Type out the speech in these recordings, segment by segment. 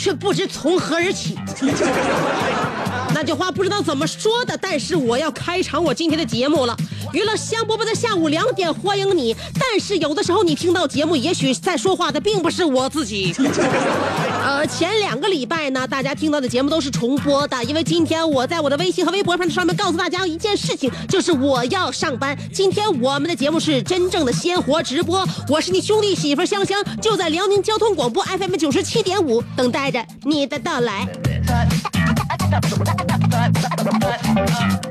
却不知从何而起。那句话不知道怎么说的，但是我要开场我今天的节目了。娱乐香饽饽的下午两点欢迎你，但是有的时候你听到节目，也许在说话的并不是我自己。呃，前两个礼拜呢，大家听到的节目都是重播的，因为今天我在我的微信和微博上上面告诉大家一件事情，就是我要上班。今天我们的节目是真正的鲜活直播，我是你兄弟媳妇香香，就在辽宁交通广播 FM 九十七点五，等待着你的到来。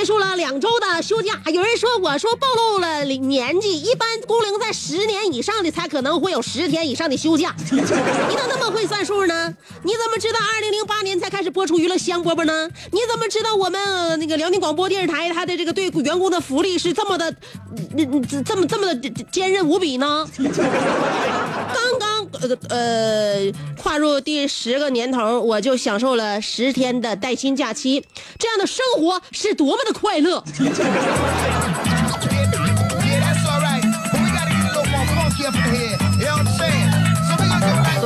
结束了两周的休假，有人说我说暴露了年纪，一般工龄在十年以上的才可能会有十天以上的休假。你怎么那么会算数呢？你怎么知道二零零八年才开始播出娱乐香饽饽呢？你怎么知道我们、那个辽宁广播电视台它的这个对员工的福利是这么的，嗯嗯这么这么的坚韧无比呢？刚刚呃呃跨入第十个年头，我就享受了十天的带薪假期，这样的生活是多么的快乐！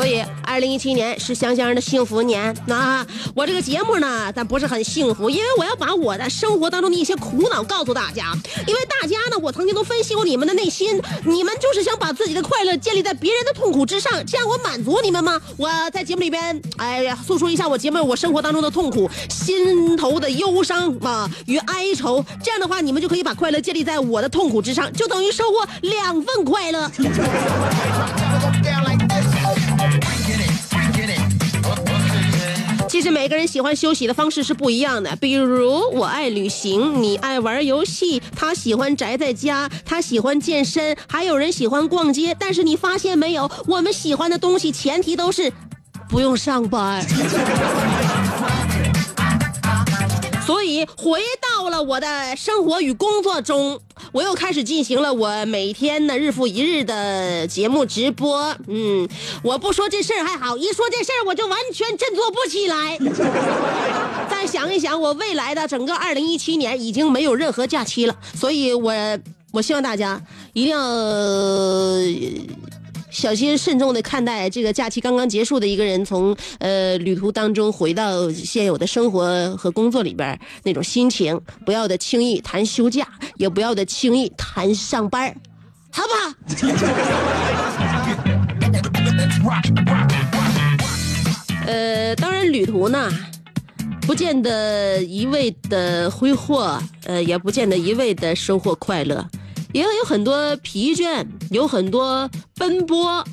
所以，二零一七年是香香的幸福年。那我这个节目呢，但不是很幸福，因为我要把我的生活当中的一些苦恼告诉大家。因为大家呢，我曾经都分析过你们的内心，你们就是想把自己的快乐建立在别人的痛苦之上，这样我满足你们吗？我在节目里边，哎呀，诉说一下我节目我生活当中的痛苦、心头的忧伤啊与哀愁，这样的话，你们就可以把快乐建立在我的痛苦之上，就等于收获两份快乐。其实每个人喜欢休息的方式是不一样的，比如我爱旅行，你爱玩游戏，他喜欢宅在家，他喜欢健身，还有人喜欢逛街。但是你发现没有，我们喜欢的东西前提都是不用上班。所以回到了我的生活与工作中，我又开始进行了我每天的日复一日的节目直播。嗯，我不说这事儿还好，一说这事儿我就完全振作不起来。再想一想，我未来的整个二零一七年已经没有任何假期了，所以我我希望大家一定要。小心慎重的看待这个假期刚刚结束的一个人从呃旅途当中回到现有的生活和工作里边那种心情，不要的轻易谈休假，也不要的轻易谈上班好不好？呃，当然旅途呢，不见得一味的挥霍，呃，也不见得一味的收获快乐，也有很多疲倦，有很多奔波。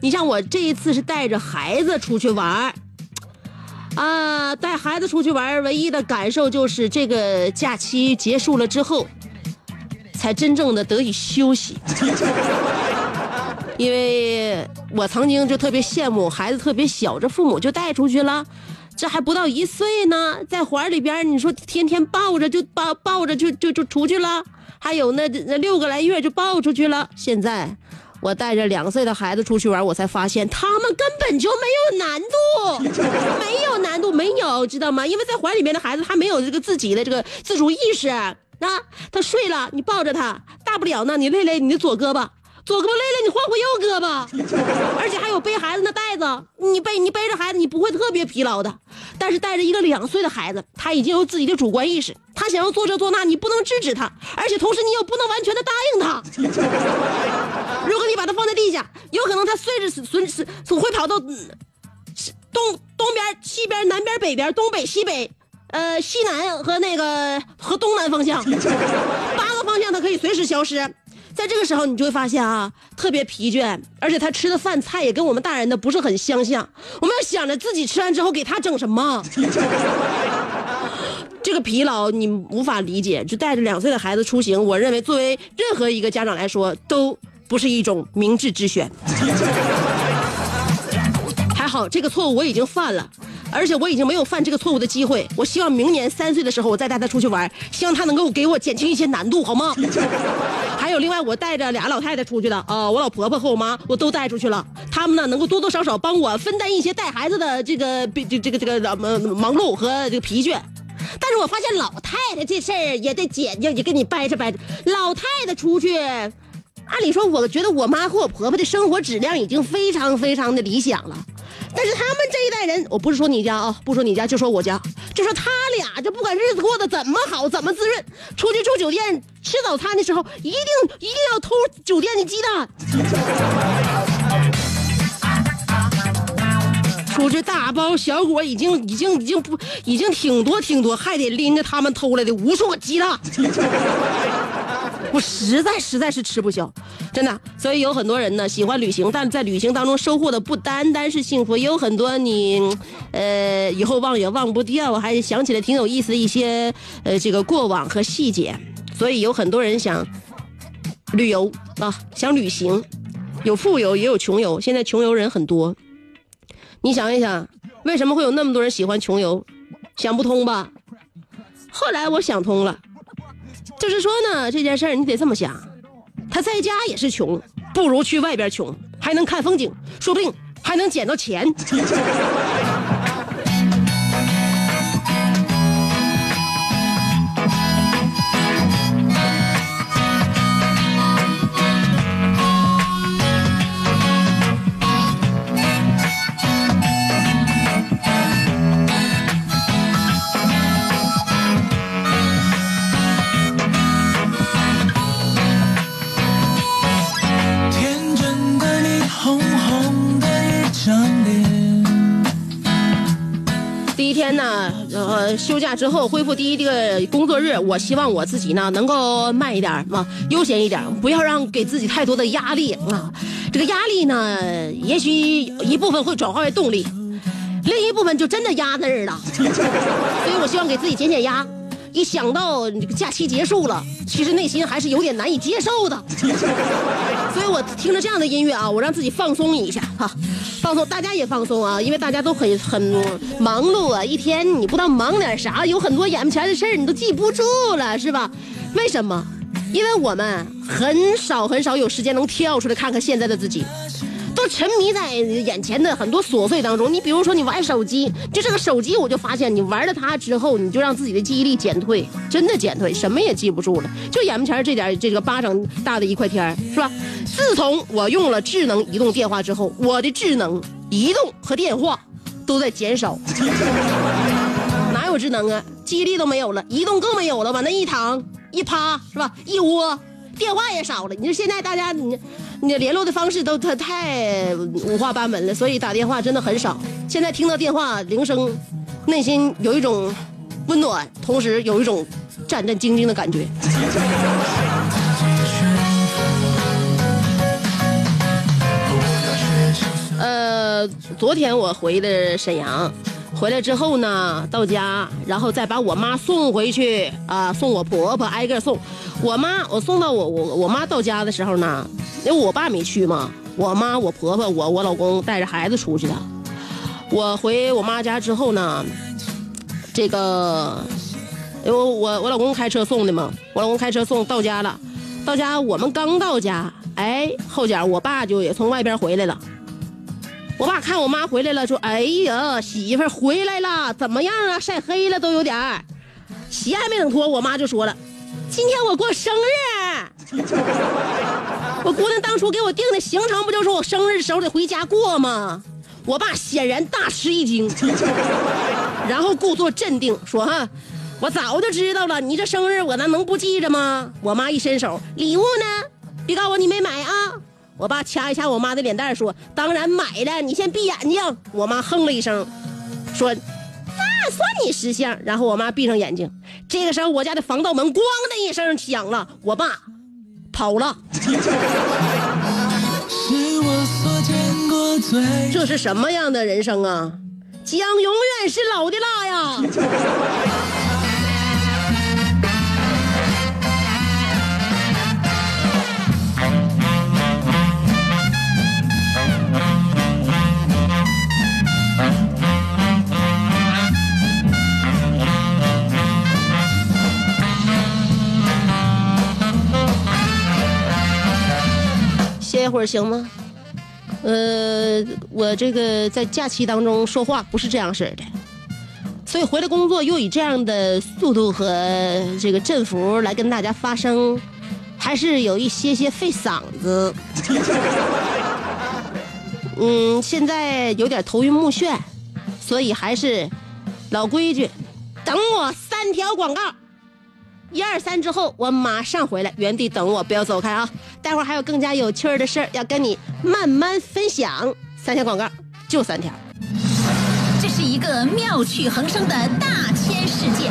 你像我这一次是带着孩子出去玩儿，啊，带孩子出去玩儿，唯一的感受就是这个假期结束了之后，才真正的得以休息。因为我曾经就特别羡慕孩子特别小，这父母就带出去了，这还不到一岁呢，在怀里边，你说天天抱着就抱抱着就就就出去了，还有那那六个来月就抱出去了。现在我带着两岁的孩子出去玩，我才发现他们根本就没有难度，没有难度，没有，知道吗？因为在怀里面的孩子他没有这个自己的这个自主意识啊，他睡了，你抱着他，大不了呢，你累累你的左胳膊。左胳膊累了，你换换右胳膊，而且还有背孩子那袋子，你背你背着孩子，你不会特别疲劳的。但是带着一个两岁的孩子，他已经有自己的主观意识，他想要做这做那，你不能制止他，而且同时你又不能完全的答应他。如果你把他放在地下，有可能他随着顺是会跑到东东边、西边、南边、北边、东北、西北，呃，西南和那个和东南方向，八个方向他可以随时消失。在这个时候，你就会发现啊，特别疲倦，而且他吃的饭菜也跟我们大人的不是很相像。我们要想着自己吃完之后给他整什么，这个疲劳你无法理解。就带着两岁的孩子出行，我认为作为任何一个家长来说，都不是一种明智之选。还好，这个错误我已经犯了。而且我已经没有犯这个错误的机会。我希望明年三岁的时候，我再带他出去玩，希望他能够给我减轻一些难度，好吗？还有另外，我带着俩老太太出去的啊，我老婆婆和我妈我都带出去了。他们呢，能够多多少少帮我分担一些带孩子的这个这这个这个忙忙碌和这个疲倦。但是我发现老太太这事儿也得减，也也跟你掰扯掰扯。老太太出去，按理说，我觉得我妈和我婆婆的生活质量已经非常非常的理想了。但是他们这一代人，我不是说你家啊，不说你家，就说我家，就说他俩这不管日子过得怎么好，怎么滋润，出去住酒店吃早餐的时候，一定一定要偷酒店的鸡蛋。出去大包小裹，已经已经已经不已经挺多挺多，还得拎着他们偷来的无数个鸡蛋。我实在实在是吃不消，真的。所以有很多人呢喜欢旅行，但在旅行当中收获的不单单是幸福，也有很多你，呃，以后忘也忘不掉，还想起来挺有意思的一些呃这个过往和细节。所以有很多人想旅游啊，想旅行，有富有也有穷游。现在穷游人很多，你想一想，为什么会有那么多人喜欢穷游？想不通吧？后来我想通了。就是说呢，这件事儿你得这么想，他在家也是穷，不如去外边穷，还能看风景，说不定还能捡到钱。休假之后恢复第一个工作日，我希望我自己呢能够慢一点嘛，悠闲一点，不要让给自己太多的压力啊。这个压力呢，也许一部分会转化为动力，另一部分就真的压那儿了。所以我希望给自己减减压。一想到这个假期结束了，其实内心还是有点难以接受的。所以我听着这样的音乐啊，我让自己放松一下哈，放松，大家也放松啊，因为大家都很很忙碌啊，一天你不知道忙点啥，有很多眼前的事儿你都记不住了，是吧？为什么？因为我们很少很少有时间能跳出来看看现在的自己。都沉迷在眼前的很多琐碎当中。你比如说，你玩手机，就这个手机，我就发现你玩了它之后，你就让自己的记忆力减退，真的减退，什么也记不住了。就眼前这点这个巴掌大的一块天是吧？自从我用了智能移动电话之后，我的智能移动和电话都在减少。哪有智能啊？记忆力都没有了，移动更没有了。往那一躺一趴是吧？一窝，电话也少了。你说现在大家你。你联络的方式都太太五花八门了，所以打电话真的很少。现在听到电话铃声，内心有一种温暖，同时有一种战战兢兢的感觉。呃，昨天我回的沈阳，回来之后呢，到家，然后再把我妈送回去啊，送我婆婆挨个送。我妈，我送到我我我妈到家的时候呢。因为我爸没去嘛，我妈、我婆婆、我、我老公带着孩子出去的。我回我妈家之后呢，这个，因为我我老公开车送的嘛，我老公开车送到家了。到家我们刚到家，哎，后脚我爸就也从外边回来了。我爸看我妈回来了，说：“哎呀，媳妇回来了，怎么样啊？晒黑了都有点儿。”鞋还没等脱，我妈就说了：“今天我过生日。”我姑娘当初给我定的行程不就是我生日的时候得回家过吗？我爸显然大吃一惊，然后故作镇定说：“哈，我早就知道了，你这生日我那能不记着吗？”我妈一伸手，礼物呢？别告诉我你没买啊！我爸掐一掐我妈的脸蛋说：“当然买了，你先闭眼睛。”我妈哼了一声，说：“那算你识相。”然后我妈闭上眼睛。这个时候，我家的防盗门咣的一声响了，我爸跑了。这是什么样的人生啊？姜永远是老的辣呀！会儿行吗？呃，我这个在假期当中说话不是这样式的，所以回来工作又以这样的速度和这个振幅来跟大家发声，还是有一些些费嗓子。嗯，现在有点头晕目眩，所以还是老规矩，等我三条广告。一二三之后，我马上回来，原地等我，不要走开啊！待会儿还有更加有趣儿的事儿要跟你慢慢分享。三条广告，就三条。这是一个妙趣横生的大千世界。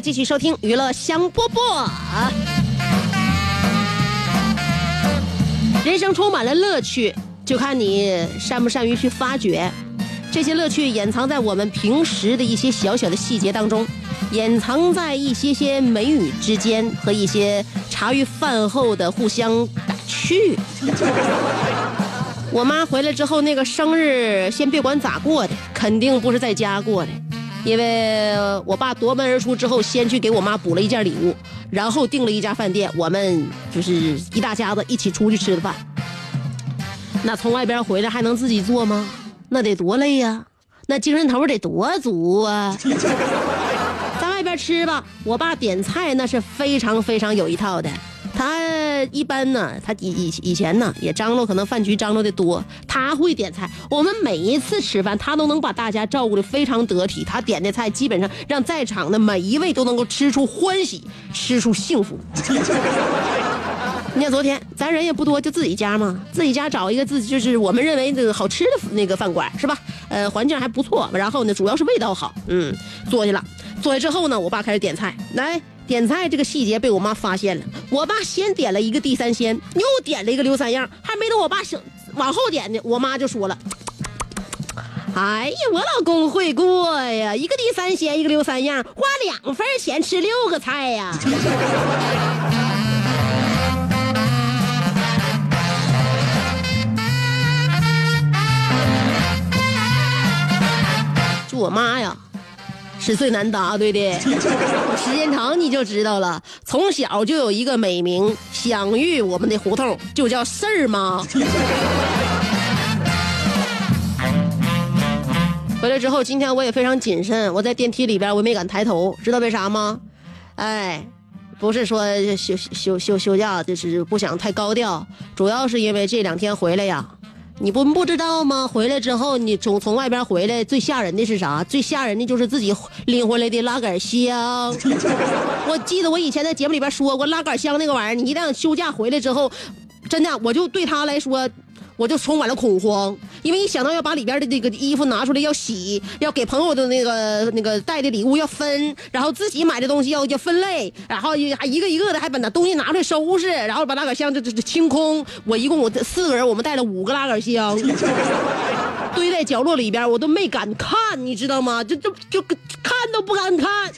继续收听娱乐香饽饽！人生充满了乐趣，就看你善不善于去发掘。这些乐趣掩藏在我们平时的一些小小的细节当中，掩藏在一些些美语之间和一些茶余饭后的互相打趣。我妈回来之后，那个生日先别管咋过的，肯定不是在家过的。因为我爸夺门而出之后，先去给我妈补了一件礼物，然后订了一家饭店，我们就是一大家子一起出去吃的饭。那从外边回来还能自己做吗？那得多累呀，那精神头得多足啊！在外边吃吧，我爸点菜那是非常非常有一套的。他一般呢，他以以以前呢也张罗，可能饭局张罗的多，他会点菜。我们每一次吃饭，他都能把大家照顾的非常得体。他点的菜基本上让在场的每一位都能够吃出欢喜，吃出幸福。你看昨天咱人也不多，就自己家嘛，自己家找一个自己就是我们认为这个好吃的那个饭馆是吧？呃，环境还不错，然后呢，主要是味道好，嗯，坐下了。坐下之后呢，我爸开始点菜，来。点菜这个细节被我妈发现了，我爸先点了一个地三鲜，又点了一个刘三样，还没等我爸想往后点呢，我妈就说了：“哎呀，我老公会过呀，一个地三鲜，一个刘三样，花两份钱吃六个菜呀。”就我妈呀。是最难答对的，时间长你就知道了。从小就有一个美名，享誉我们的胡同，就叫事儿妈。回来之后，今天我也非常谨慎，我在电梯里边我也没敢抬头，知道为啥吗？哎，不是说休休休休假，就是不想太高调，主要是因为这两天回来呀。你不不知道吗？回来之后，你从从外边回来，最吓人的是啥？最吓人的就是自己拎回来的拉杆箱。我记得我以前在节目里边说过，拉杆箱那个玩意儿，你一旦休假回来之后，真的，我就对他来说。我就充满了恐慌，因为一想到要把里边的这个衣服拿出来要洗，要给朋友的那个那个带的礼物要分，然后自己买的东西要要分类，然后还一个一个的还把那东西拿出来收拾，然后把拉杆箱这这这清空。我一共我四个人，我们带了五个拉杆箱，堆在角落里边，我都没敢看，你知道吗？就就就看都不敢看，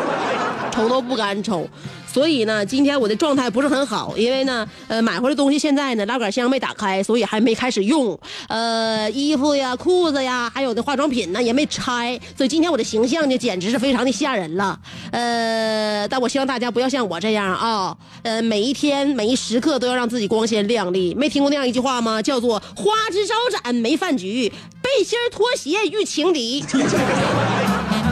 瞅都不敢瞅。所以呢，今天我的状态不是很好，因为呢，呃，买回来东西现在呢，拉杆箱没打开，所以还没开始用。呃，衣服呀、裤子呀，还有的化妆品呢也没拆，所以今天我的形象呢，简直是非常的吓人了。呃，但我希望大家不要像我这样啊，呃，每一天每一时刻都要让自己光鲜亮丽。没听过那样一句话吗？叫做“花枝招展没饭局，背心拖鞋遇情敌”。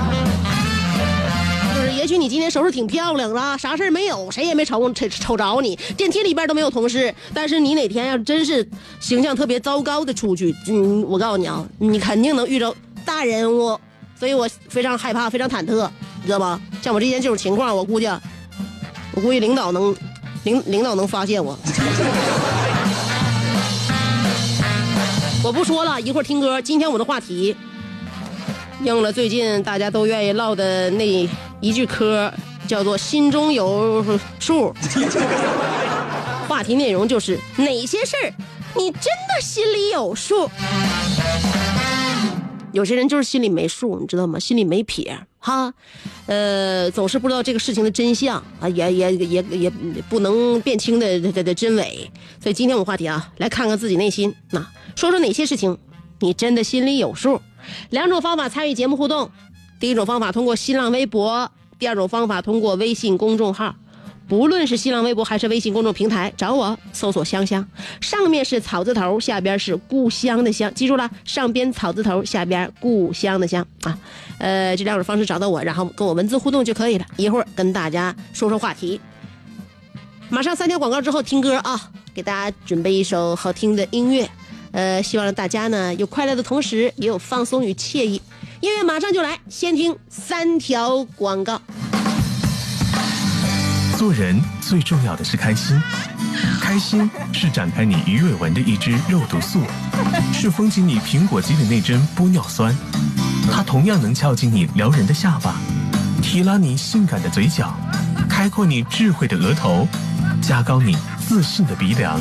也许你今天收拾挺漂亮了，啥事儿没有，谁也没瞅瞅瞅着你，电梯里边都没有同事。但是你哪天要真是形象特别糟糕的出去，嗯，我告诉你啊，你肯定能遇着大人物，所以我非常害怕，非常忐忑，你知道吗？像我之前这种情况，我估计，我估计领导能领领导能发现我。我不说了一会儿听歌，今天我的话题应了最近大家都愿意唠的那。一句嗑叫做“心中有数 ”，话题内容就是哪些事儿你真的心里有数。有些人就是心里没数，你知道吗？心里没撇哈，呃，总是不知道这个事情的真相啊，也也也也不能辨清的的的真伪。所以今天我们话题啊，来看看自己内心，那说说哪些事情你真的心里有数。两种方法参与节目互动。第一种方法通过新浪微博，第二种方法通过微信公众号。不论是新浪微博还是微信公众平台，找我搜索“香香”，上面是草字头，下边是故乡的乡，记住了，上边草字头，下边故乡的乡啊。呃，这两种方式找到我，然后跟我文字互动就可以了。一会儿跟大家说说话题。马上三条广告之后听歌啊，给大家准备一首好听的音乐。呃，希望大家呢有快乐的同时，也有放松与惬意。音乐马上就来，先听三条广告。做人最重要的是开心，开心是展开你鱼尾纹的一支肉毒素，是封紧你苹果肌的那针玻尿酸，它同样能翘起你撩人的下巴，提拉你性感的嘴角，开阔你智慧的额头，加高你自信的鼻梁。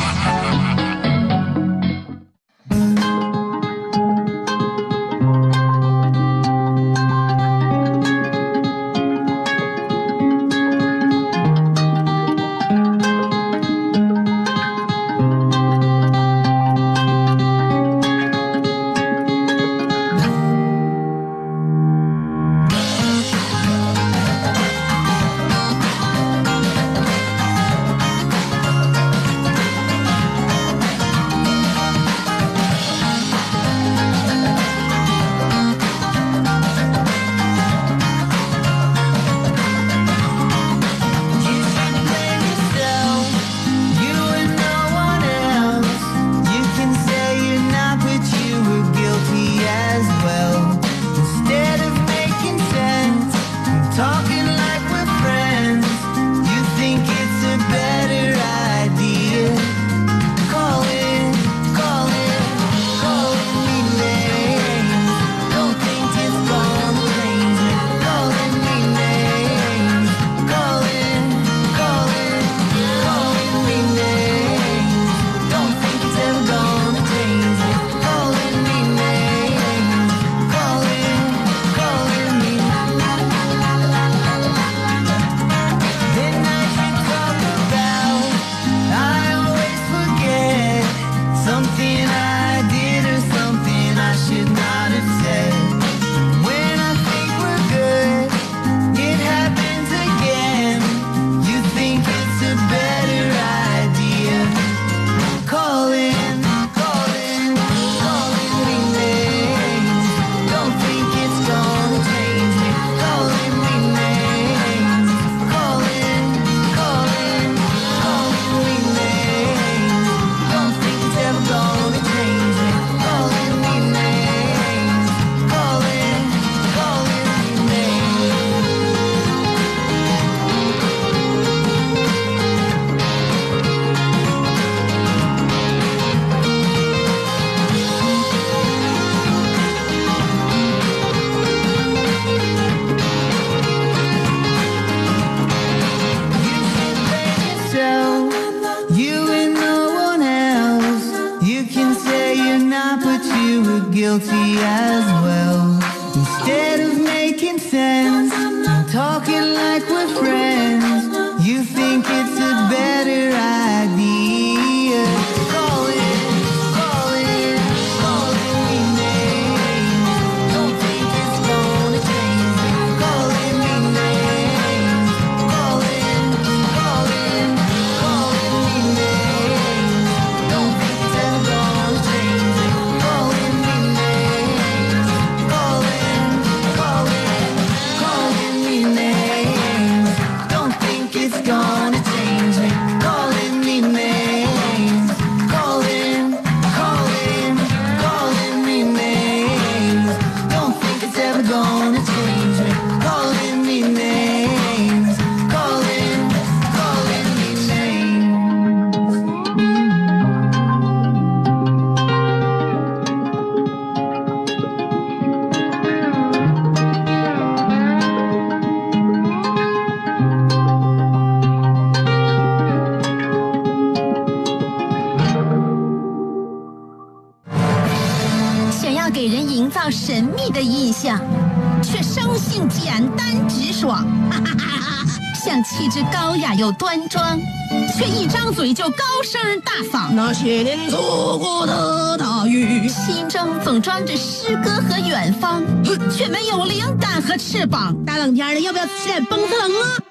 一张嘴就高声大嗓。那些年错过的大雨，心中总装着诗歌和远方，却没有灵感和翅膀。大冷天的，要不要吃点蹦特冷啊？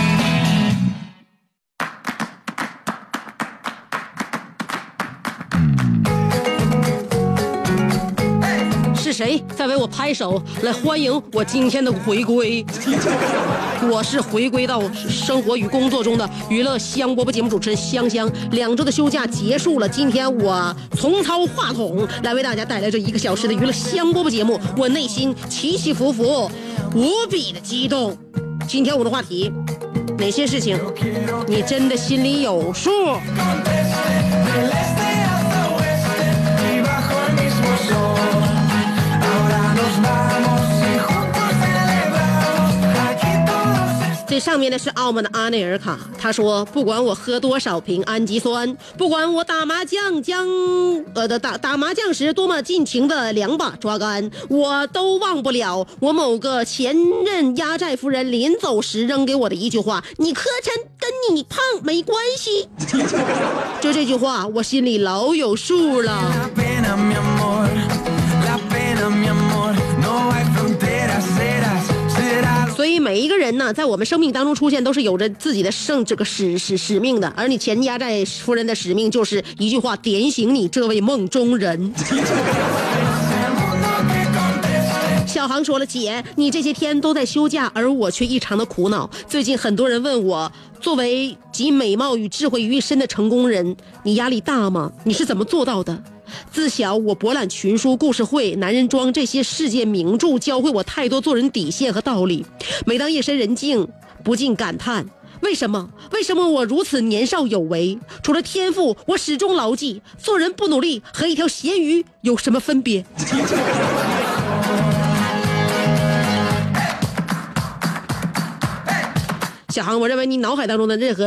是谁在为我拍手来欢迎我今天的回归？我是回归到生活与工作中的娱乐香饽饽节目主持人香香。两周的休假结束了，今天我重操话筒来为大家带来这一个小时的娱乐香饽饽节目，我内心起起伏伏，无比的激动。今天我的话题，哪些事情你真的心里有数？这上面的是澳门的阿内尔卡，他说：“不管我喝多少瓶氨基酸，不管我打麻将将呃的打打麻将时多么尽情的两把抓杆，我都忘不了我某个前任压寨夫人临走时扔给我的一句话：你磕碜跟你胖没关系。就这句话，我心里老有数了。每一个人呢，在我们生命当中出现，都是有着自己的圣这个使使使命的。而你钱家寨夫人的使命就是一句话点醒你这位梦中人。小航说了：“姐，你这些天都在休假，而我却异常的苦恼。最近很多人问我，作为集美貌与智慧于一身的成功人，你压力大吗？你是怎么做到的？”自小我博览群书、故事会、男人装这些世界名著，教会我太多做人底线和道理。每当夜深人静，不禁感叹：为什么？为什么我如此年少有为？除了天赋，我始终牢记：做人不努力和一条咸鱼有什么分别？小航，我认为你脑海当中的任何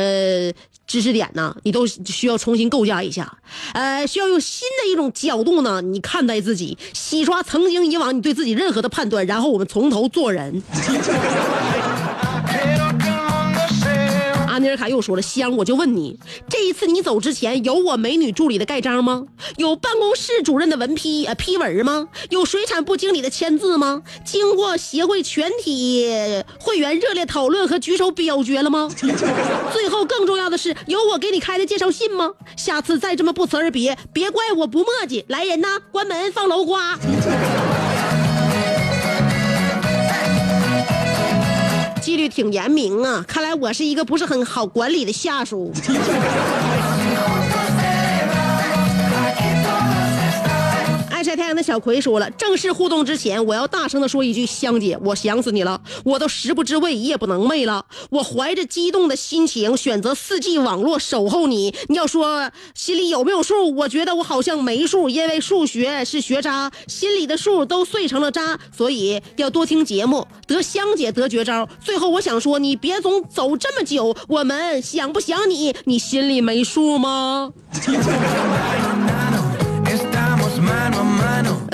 知识点呢，你都需要重新构架一下，呃，需要用新的一种角度呢，你看待自己，洗刷曾经以往你对自己任何的判断，然后我们从头做人。阿尼尔卡又说了：“香，我就问你，这一次你走之前，有我美女助理的盖章吗？有办公室主任的文批呃批文吗？有水产部经理的签字吗？经过协会全体会员热烈讨论和举手表决了吗？最后更重要的是，有我给你开的介绍信吗？下次再这么不辞而别，别怪我不磨叽。来人呐，关门放楼瓜。”纪律挺严明啊，看来我是一个不是很好管理的下属。太阳的小葵说了，正式互动之前，我要大声的说一句：香姐，我想死你了，我都食不知味，夜不能寐了。我怀着激动的心情选择四 G 网络守候你。你要说心里有没有数？我觉得我好像没数，因为数学是学渣，心里的数都碎成了渣，所以要多听节目，得香姐得绝招。最后我想说，你别总走这么久，我们想不想你？你心里没数吗？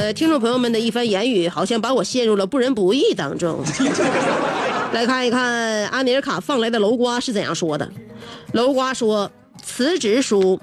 呃，听众朋友们的一番言语，好像把我陷入了不仁不义当中。来看一看阿米尔卡放来的楼瓜是怎样说的。楼瓜说：“辞职书，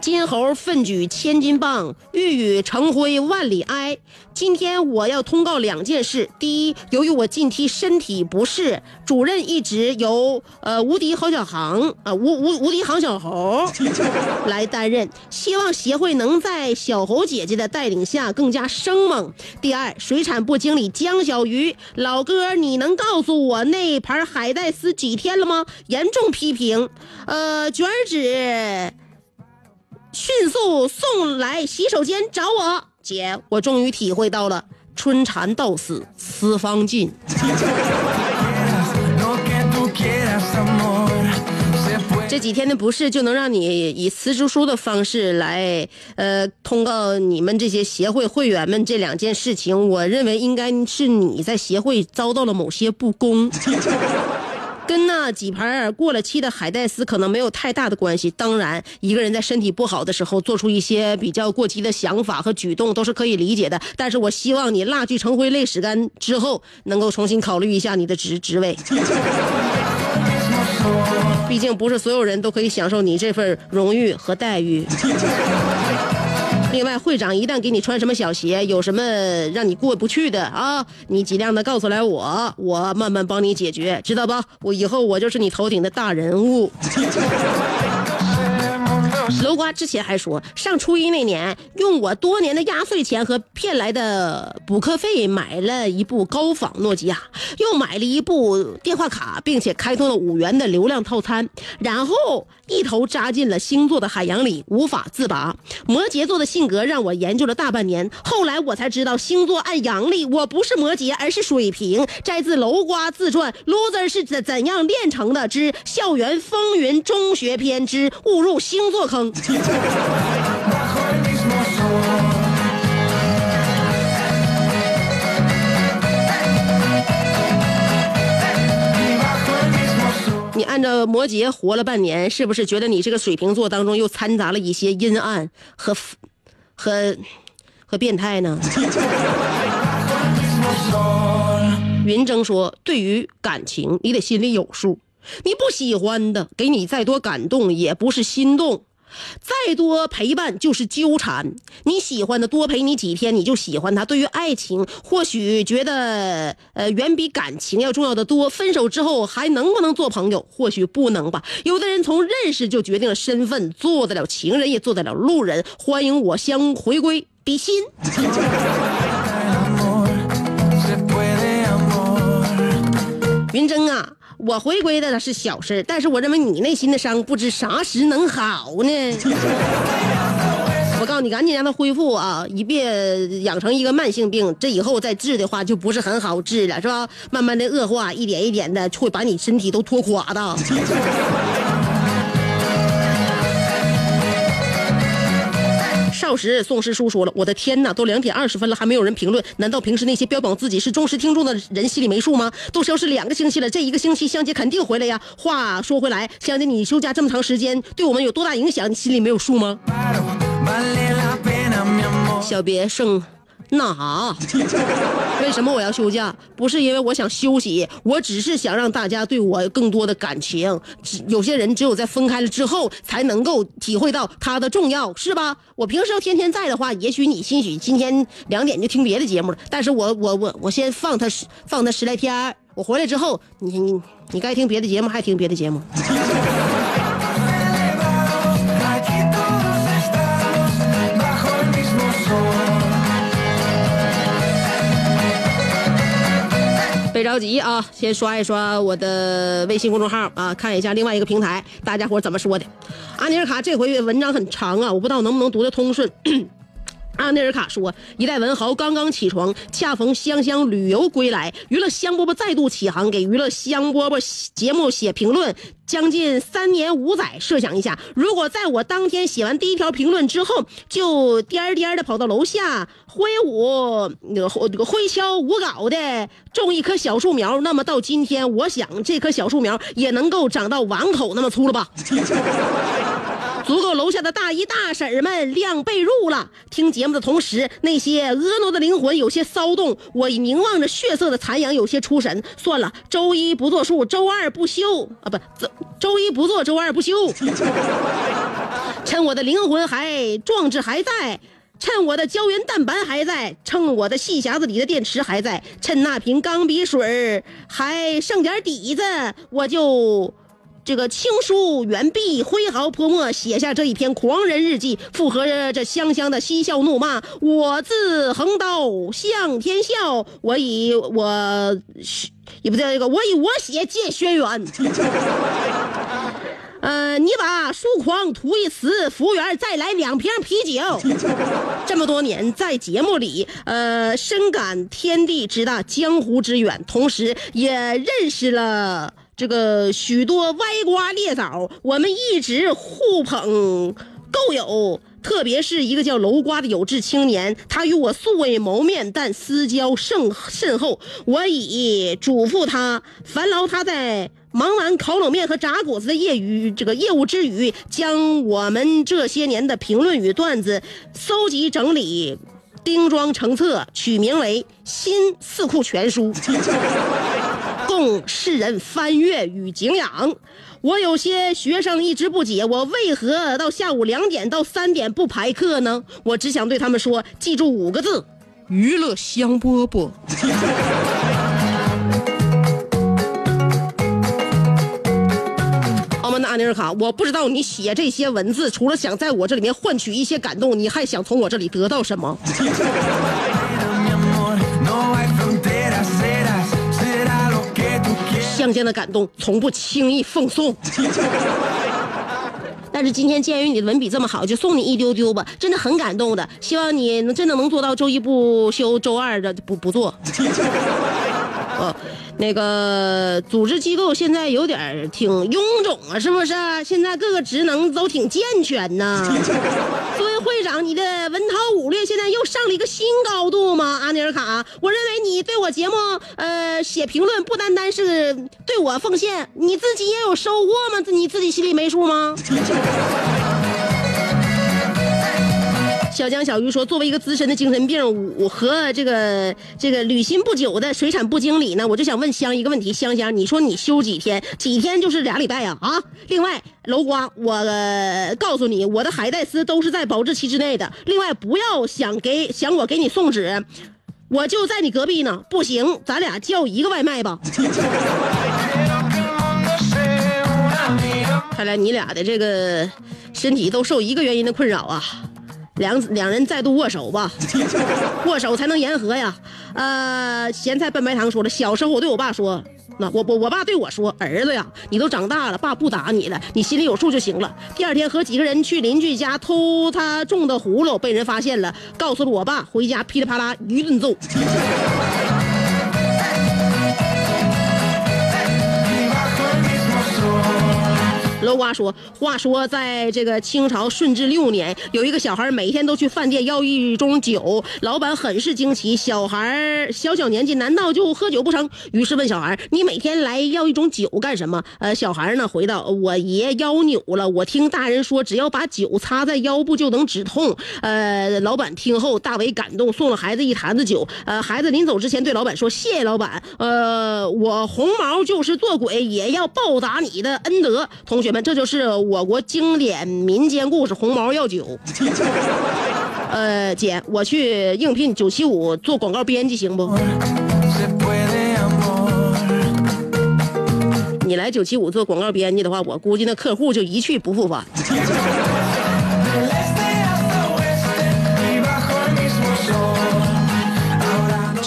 金猴奋举千斤棒，玉宇成灰万里埃。今天我要通告两件事：第一，由于我近期身体不适，主任一职由呃无敌郝小航啊、无无无敌航小猴 来担任，希望协会能在小猴姐姐的带领下更加生猛。第二，水产部经理江小鱼，老哥，你能告诉我那盘海带丝几天了吗？严重批评，呃，卷纸。迅速送来洗手间找我，姐，我终于体会到了春蚕到死丝方尽。这几天的不适就能让你以辞职书的方式来，呃，通告你们这些协会会员们这两件事情。我认为应该是你在协会遭到了某些不公。跟那几盘过了期的海带丝可能没有太大的关系。当然，一个人在身体不好的时候做出一些比较过激的想法和举动都是可以理解的。但是我希望你蜡炬成灰泪始干之后，能够重新考虑一下你的职职位。毕竟不是所有人都可以享受你这份荣誉和待遇。另外，会长一旦给你穿什么小鞋，有什么让你过不去的啊，你尽量的告诉来我，我慢慢帮你解决，知道吧？我以后我就是你头顶的大人物。楼瓜之前还说，上初一那年，用我多年的压岁钱和骗来的补课费买了一部高仿诺基亚，又买了一部电话卡，并且开通了五元的流量套餐，然后一头扎进了星座的海洋里，无法自拔。摩羯座的性格让我研究了大半年，后来我才知道星座按阳历，我不是摩羯，而是水瓶。摘自楼瓜自传《Loser 是怎怎样炼成的之校园风云中学篇之误入星座坑》。你按照摩羯活了半年，是不是觉得你这个水瓶座当中又掺杂了一些阴暗和和和变态呢？云峥说：“对于感情，你得心里有数。你不喜欢的，给你再多感动也不是心动，再多陪伴就是纠缠。你喜欢的多陪你几天，你就喜欢他。对于爱情，或许觉得呃远比感情要重要的多。分手之后还能不能做朋友？或许不能吧。有的人从认识就决定了身份，做得了情人，也做得了路人。欢迎我相回归，比心。”云峥啊，我回归的是小事，但是我认为你内心的伤不知啥时能好呢。我告诉你，赶紧让他恢复啊，一别养成一个慢性病。这以后再治的话，就不是很好治了，是吧？慢慢的恶化，一点一点的会把你身体都拖垮的。到时宋师叔说了：“我的天哪，都两点二十分了，还没有人评论，难道平时那些标榜自己是忠实听众的人心里没数吗？都消失两个星期了，这一个星期香姐肯定回来呀。话说回来，香姐你休假这么长时间，对我们有多大影响？你心里没有数吗？小别胜 那啥，为什么我要休假？不是因为我想休息，我只是想让大家对我有更多的感情。有些人只有在分开了之后，才能够体会到它的重要，是吧？我平时要天天在的话，也许你兴许今天两点就听别的节目了。但是我我我我先放他十放他十来天我回来之后，你你你该听别的节目还听别的节目。别着急啊，先刷一刷我的微信公众号啊，看一下另外一个平台大家伙怎么说的。阿尼尔卡这回文章很长啊，我不知道能不能读得通顺。阿内尔卡说：“一代文豪刚刚起床，恰逢香香旅游归来，娱乐香饽饽再度起航，给娱乐香饽饽节目写评论，将近三年五载。设想一下，如果在我当天写完第一条评论之后，就颠颠的跑到楼下挥舞那个挥锹舞镐的种一棵小树苗，那么到今天，我想这棵小树苗也能够长到碗口那么粗了吧。”足够楼下的大姨大婶们晾被褥了。听节目的同时，那些婀娜的灵魂有些骚动，我凝望着血色的残阳，有些出神。算了，周一不作数，周二不休啊，不，周一不做，周二不休。趁我的灵魂还壮志还在。趁我的胶原蛋白还在，趁我的细匣子里的电池还在，趁那瓶钢笔水还剩点底子，我就这个青书远笔，挥毫泼墨，写下这一篇狂人日记，附和着这香香的嬉笑怒骂。我自横刀向天笑，我以我也不对，这个我以我血借轩辕。呃，你把书狂涂一词，服务员再来两瓶啤酒。这么多年在节目里，呃，深感天地之大，江湖之远，同时也认识了这个许多歪瓜裂枣，我们一直互捧够友。特别是一个叫楼瓜的有志青年，他与我素未谋面，但私交甚甚厚。我已嘱咐他，烦劳他在忙完烤冷面和炸果子的业余这个业务之余，将我们这些年的评论与段子搜集整理，钉装成册，取名为《新四库全书》，供世人翻阅与敬仰。我有些学生一直不解，我为何到下午两点到三点不排课呢？我只想对他们说，记住五个字：娱乐香饽饽。好吗？那阿尼尔卡，我不知道你写这些文字，除了想在我这里面换取一些感动，你还想从我这里得到什么？tú quieras. 乡间的感动从不轻易奉送。但是今天鉴于你的文笔这么好，就送你一丢丢吧，真的很感动的。希望你能真的能做到周一不休，周二的不不做。哦，那个组织机构现在有点儿挺臃肿啊，是不是？现在各个职能都挺健全呐。作为会长，你的文韬武略现在又上了一个新高度吗？阿尼尔卡，我认为你对我节目呃写评论不单单是对我奉献，你自己也有收获吗？你自己心里没数吗？小江小鱼说：“作为一个资深的精神病，我和这个这个履新不久的水产部经理呢，我就想问香一个问题：香香，你说你休几天？几天就是俩礼拜呀？啊！另外，楼瓜，我、告诉你，我的海带丝都是在保质期之内的。另外，不要想给想我给你送纸，我就在你隔壁呢。不行，咱俩叫一个外卖吧。看来你俩的这个身体都受一个原因的困扰啊。”两两人再度握手吧，握手才能言和呀。呃，咸菜拌白糖说了，小时候我对我爸说，那我我我爸对我说，儿子呀，你都长大了，爸不打你了，你心里有数就行了。第二天和几个人去邻居家偷他种的葫芦，被人发现了，告诉了我爸，回家噼里啪啦一顿揍。楼瓜说：“话说，在这个清朝顺治六年，有一个小孩每天都去饭店要一盅酒，老板很是惊奇，小孩小小年纪难道就喝酒不成？于是问小孩：你每天来要一种酒干什么？呃，小孩呢回道：我爷腰扭了，我听大人说，只要把酒擦在腰部就能止痛。呃，老板听后大为感动，送了孩子一坛子酒。呃，孩子临走之前对老板说：谢谢老板，呃，我红毛就是做鬼也要报答你的恩德。同学们，这就是我国经典民间故事《红毛药酒》。呃，姐，我去应聘九七五做广告编辑行不？你来九七五做广告编辑的话，我估计那客户就一去不复返。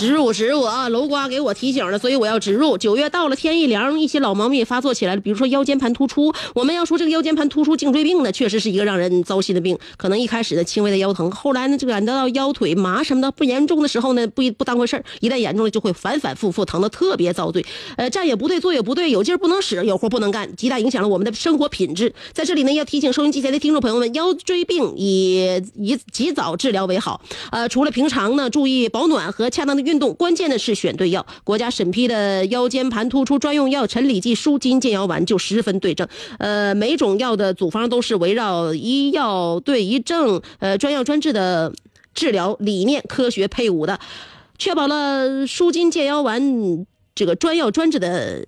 植入植入啊！楼瓜给我提醒了，所以我要植入。九月到了，天一凉，一些老毛病也发作起来了，比如说腰间盘突出。我们要说这个腰间盘突出颈椎病呢，确实是一个让人糟心的病。可能一开始的轻微的腰疼，后来呢，就感觉到腰腿麻什么的不严重的时候呢，不不当回事儿，一旦严重了就会反反复复，疼的特别遭罪。呃，站也不对，坐也不对，有劲儿不能使，有活不能干，极大影响了我们的生活品质。在这里呢，要提醒收音机前的听众朋友们，腰椎病以以及早治疗为好。呃，除了平常呢注意保暖和恰当的运运动，关键的是选对药。国家审批的腰间盘突出专用药陈李济舒筋健腰丸就十分对症。呃，每种药的组方都是围绕医药对一症，呃，专药专治的治疗理念科学配伍的，确保了舒筋健腰丸这个专药专治的。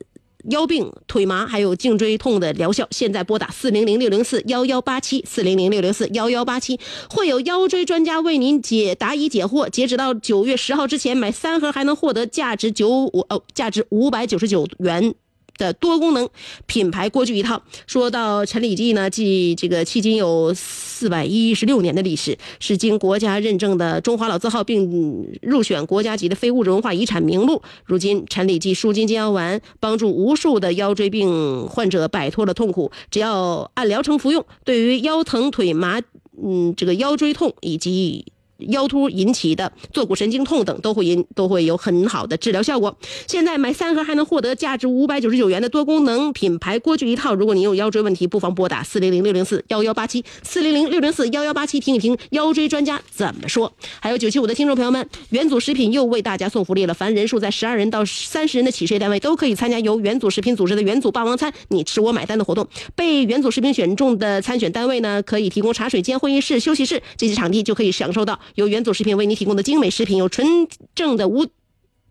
腰病、腿麻还有颈椎痛的疗效，现在拨打四零零六零四幺幺八七四零零六零四幺幺八七，会有腰椎专家为您解答疑解惑。截止到九月十号之前，买三盒还能获得价值九五哦，价值五百九十九元。的多功能品牌锅具一套。说到陈李济呢，即这个迄今有四百一十六年的历史，是经国家认证的中华老字号，并入选国家级的非物质文化遗产名录。如今，陈李济舒筋健腰丸帮助无数的腰椎病患者摆脱了痛苦，只要按疗程服用，对于腰疼、腿麻，嗯，这个腰椎痛以及。腰突引起的坐骨神经痛等都会引都会有很好的治疗效果。现在买三盒还能获得价值五百九十九元的多功能品牌锅具一套。如果您有腰椎问题，不妨拨打四零零六零四幺幺八七四零零六零四幺幺八七，听一听腰椎专家怎么说。还有九七五的听众朋友们，元祖食品又为大家送福利了，凡人数在十二人到三十人的企事业单位都可以参加由元祖食品组织的元祖霸王餐你吃我买单的活动。被元祖食品选中的参选单位呢，可以提供茶水间、会议室、休息室这些场地，就可以享受到。由元祖食品为您提供的精美食品，有纯正的无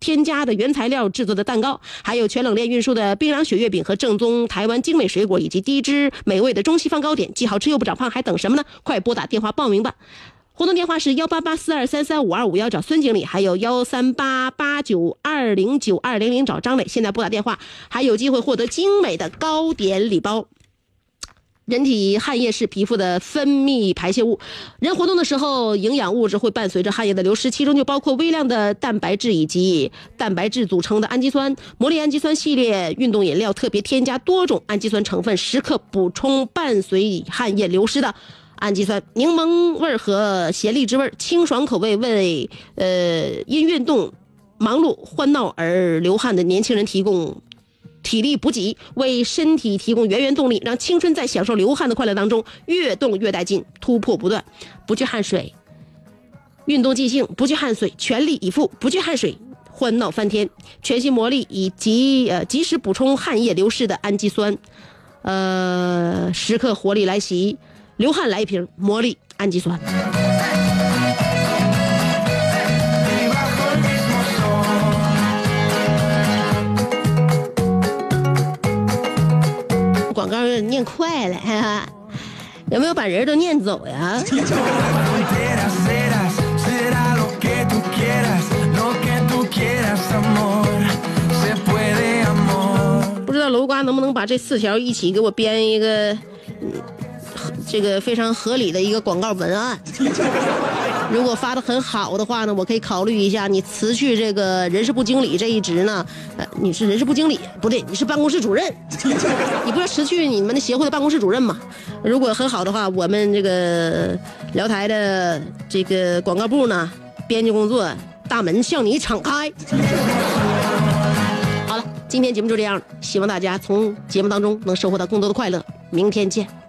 添加的原材料制作的蛋糕，还有全冷链运输的冰凉雪月饼和正宗台湾精美水果，以及低脂美味的中西方糕点，既好吃又不长胖，还等什么呢？快拨打电话报名吧！活动电话是幺八八四二三三五二五幺，找孙经理；还有幺三八八九二零九二零零，找张磊。现在拨打电话，还有机会获得精美的糕点礼包。人体汗液是皮肤的分泌排泄物，人活动的时候，营养物质会伴随着汗液的流失，其中就包括微量的蛋白质以及蛋白质组成的氨基酸。魔力氨基酸系列运动饮料特别添加多种氨基酸成分，时刻补充伴随汗液流失的氨基酸。柠檬味和咸荔枝味，清爽口味，为呃因运动忙碌欢闹而流汗的年轻人提供。体力补给，为身体提供源源动力，让青春在享受流汗的快乐当中越动越带劲，突破不断，不惧汗水，运动尽兴，不惧汗水，全力以赴，不惧汗水，欢闹翻天。全新魔力以及呃及时补充汗液流失的氨基酸，呃，时刻活力来袭，流汗来一瓶魔力氨基酸。广告有点念快了哈哈。有没有把人都念走呀？不知道楼瓜能不能把这四条一起给我编一个这个非常合理的一个广告文案。如果发的很好的话呢，我可以考虑一下你辞去这个人事部经理这一职呢。呃，你是人事部经理不对，你是办公室主任，你不是辞去你们的协会的办公室主任吗？如果很好的话，我们这个辽台的这个广告部呢，编辑工作大门向你敞开。好了，今天节目就这样，希望大家从节目当中能收获到更多的快乐。明天见。